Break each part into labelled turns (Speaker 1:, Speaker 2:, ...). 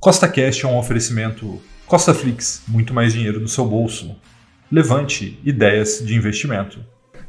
Speaker 1: Costa Cash é um oferecimento Costa Flix, muito mais dinheiro no seu bolso. Levante ideias de investimento.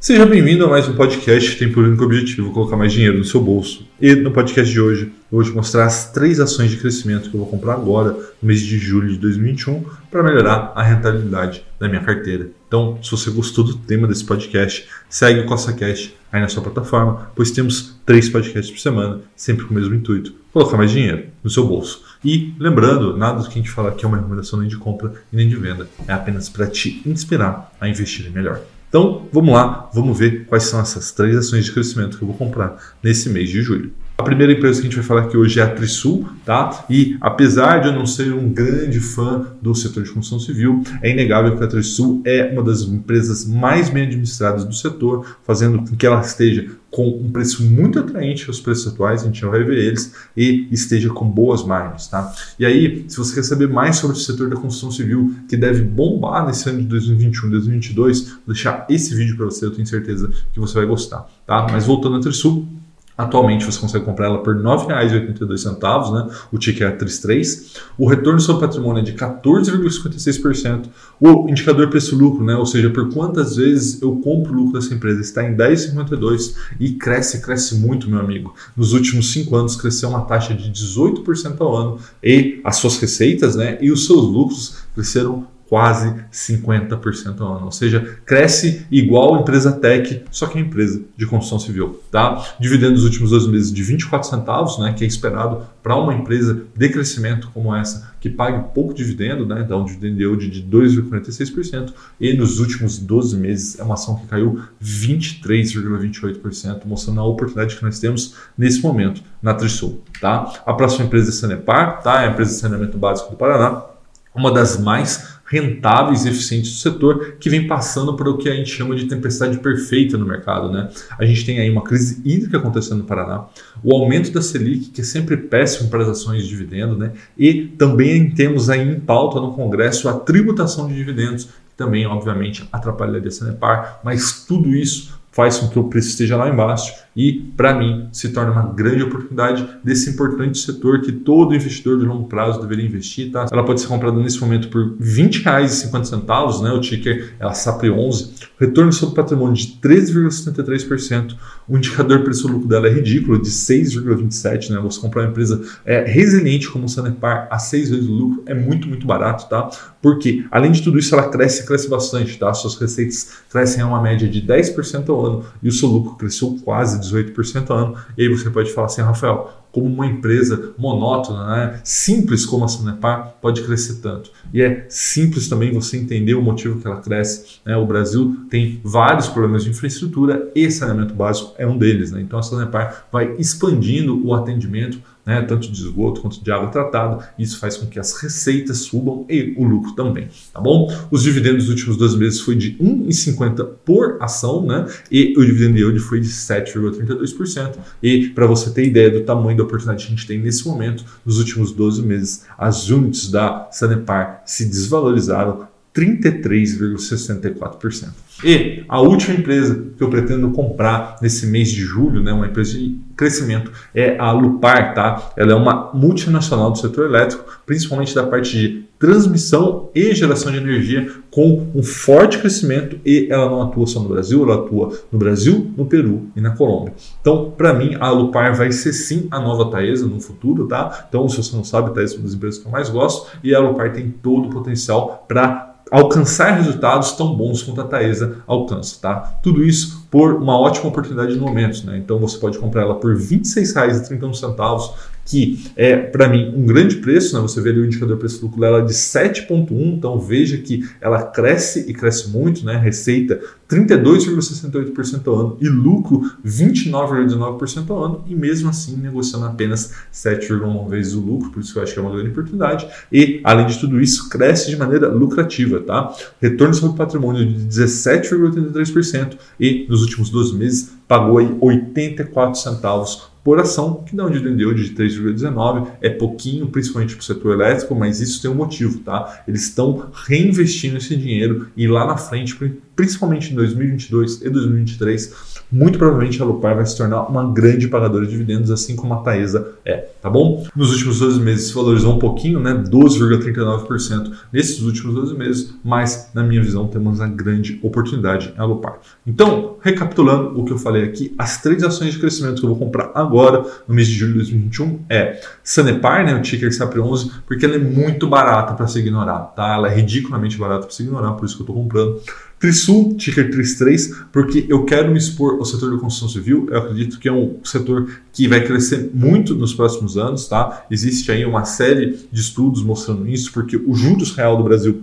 Speaker 1: Seja bem-vindo a mais um podcast que tem por único objetivo colocar mais dinheiro no seu bolso. E no podcast de hoje eu vou te mostrar as três ações de crescimento que eu vou comprar agora, no mês de julho de 2021, para melhorar a rentabilidade da minha carteira. Então, se você gostou do tema desse podcast, segue o Costa Cash aí na sua plataforma, pois temos três podcasts por semana, sempre com o mesmo intuito: colocar mais dinheiro no seu bolso. E lembrando, nada do que a gente fala aqui é uma recomendação nem de compra e nem de venda, é apenas para te inspirar a investir melhor. Então, vamos lá, vamos ver quais são essas três ações de crescimento que eu vou comprar nesse mês de julho. A primeira empresa que a gente vai falar aqui hoje é a Trisul, tá? E apesar de eu não ser um grande fã do setor de construção civil, é inegável que a Trisul é uma das empresas mais bem administradas do setor, fazendo com que ela esteja com um preço muito atraente aos preços atuais, a gente já vai ver eles, e esteja com boas margens, tá? E aí, se você quer saber mais sobre o setor da construção civil, que deve bombar nesse ano de 2021 2022, vou deixar esse vídeo para você, eu tenho certeza que você vai gostar, tá? Mas voltando à Trisul, Atualmente você consegue comprar ela por R$ 9,82, né? o ticket é 33. O retorno sobre patrimônio é de 14,56%. O indicador preço-lucro, né? ou seja, por quantas vezes eu compro o lucro dessa empresa, está em 10,52 e cresce, cresce muito, meu amigo. Nos últimos cinco anos cresceu uma taxa de 18% ao ano e as suas receitas né? e os seus lucros cresceram quase 50% ao ano. Ou seja, cresce igual a empresa tech, só que é empresa de construção civil. Tá? Dividendo nos últimos dois meses de 24 centavos, né, que é esperado para uma empresa de crescimento como essa, que pague pouco dividendo, né, dá um dividend yield de 2,46%, e nos últimos 12 meses é uma ação que caiu 23,28%, mostrando a oportunidade que nós temos nesse momento na Trisul. Tá? A próxima empresa é a Sanepar, tá? é a empresa de saneamento básico do Paraná, uma das mais rentáveis e eficientes do setor, que vem passando por o que a gente chama de tempestade perfeita no mercado. Né? A gente tem aí uma crise hídrica acontecendo no Paraná, o aumento da Selic, que é sempre péssimo para as ações de dividendo, né? e também temos aí em pauta no Congresso a tributação de dividendos, que também, obviamente, atrapalharia a Sanepar, mas tudo isso faz com que o preço esteja lá embaixo e, para mim, se torna uma grande oportunidade desse importante setor que todo investidor de longo prazo deveria investir. Tá? Ela pode ser comprada nesse momento por R$ 20,50, né? o ticker é a SAPRE11, retorno sobre patrimônio de 13,73%, o indicador preço-lucro dela é ridículo, de 6,27%. Né? Você comprar uma empresa é, resiliente como o Sanepar a 6 vezes o lucro é muito, muito barato, tá? porque, além de tudo isso, ela cresce cresce bastante. Tá? Suas receitas crescem a uma média de 10% ao ano e o seu lucro cresceu quase 18% ao ano. E aí você pode falar assim, Rafael, como uma empresa monótona, né? simples como a Sanepar, pode crescer tanto. E é simples também você entender o motivo que ela cresce. Né? O Brasil tem vários problemas de infraestrutura e saneamento básico é um deles. Né? Então a Sanepar vai expandindo o atendimento né, tanto de esgoto quanto de água tratada. Isso faz com que as receitas subam e o lucro também, tá bom? Os dividendos dos últimos dois meses foi de 1,50 por ação, né? E o dividend yield foi de 7,32%. E para você ter ideia do tamanho da oportunidade que a gente tem nesse momento, nos últimos 12 meses, as units da Sanepar se desvalorizaram 33,64%. E a última empresa que eu pretendo comprar nesse mês de julho, né, uma empresa de crescimento, é a Lupar, tá? Ela é uma multinacional do setor elétrico, principalmente da parte de transmissão e geração de energia, com um forte crescimento e ela não atua só no Brasil, ela atua no Brasil, no Peru e na Colômbia. Então, para mim, a Lupar vai ser sim a nova Taesa no futuro, tá? Então, se você não sabe, Taesa é uma das empresas que eu mais gosto e a Lupar tem todo o potencial para alcançar resultados tão bons quanto a Taesa alcança, tá? Tudo isso por uma ótima oportunidade de momentos, né? Então você pode comprar ela por R$ 26,31 que é, para mim, um grande preço. Né? Você vê ali o indicador preço-lucro dela de 7,1, então veja que ela cresce e cresce muito, né? receita 32,68% ao ano e lucro 29,19% ao ano, e mesmo assim negociando apenas 7,1 vezes o lucro, por isso que eu acho que é uma grande oportunidade. E, além de tudo isso, cresce de maneira lucrativa. Tá? Retorno sobre patrimônio de 17,83% e nos últimos 12 meses pagou aí 84 centavos por ação, que dá um dividend yield de 3,19, é pouquinho, principalmente para o setor elétrico, mas isso tem um motivo, tá? Eles estão reinvestindo esse dinheiro e lá na frente, principalmente em 2022 e 2023, muito provavelmente a Lupar vai se tornar uma grande pagadora de dividendos, assim como a Taesa é, tá bom? Nos últimos 12 meses se valorizou um pouquinho, né? 12,39% nesses últimos 12 meses, mas na minha visão temos uma grande oportunidade em Alupar. Então, recapitulando o que eu falei aqui, as três ações de crescimento que eu vou comprar agora, no mês de julho de 2021, é Sanepar, né, o ticker SAP11, porque ela é muito barata para se ignorar, tá? Ela é ridiculamente barata para se ignorar, por isso que eu estou comprando. Trisul, ticker 33, porque eu quero me expor ao setor da construção civil. Eu acredito que é um setor que vai crescer muito nos próximos anos, tá? Existe aí uma série de estudos mostrando isso, porque o juros real do Brasil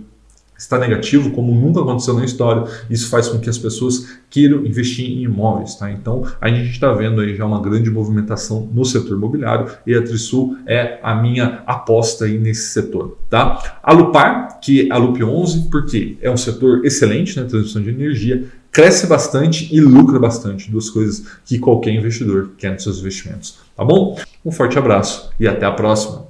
Speaker 1: está negativo, como nunca aconteceu na história. Isso faz com que as pessoas queiram investir em imóveis. Tá? Então, a gente está vendo aí já uma grande movimentação no setor imobiliário e a Trisul é a minha aposta aí nesse setor. Tá? A Lupar, que é a Lup 11, porque é um setor excelente na né, transmissão de energia, cresce bastante e lucra bastante, duas coisas que qualquer investidor quer nos seus investimentos. Tá bom? Um forte abraço e até a próxima.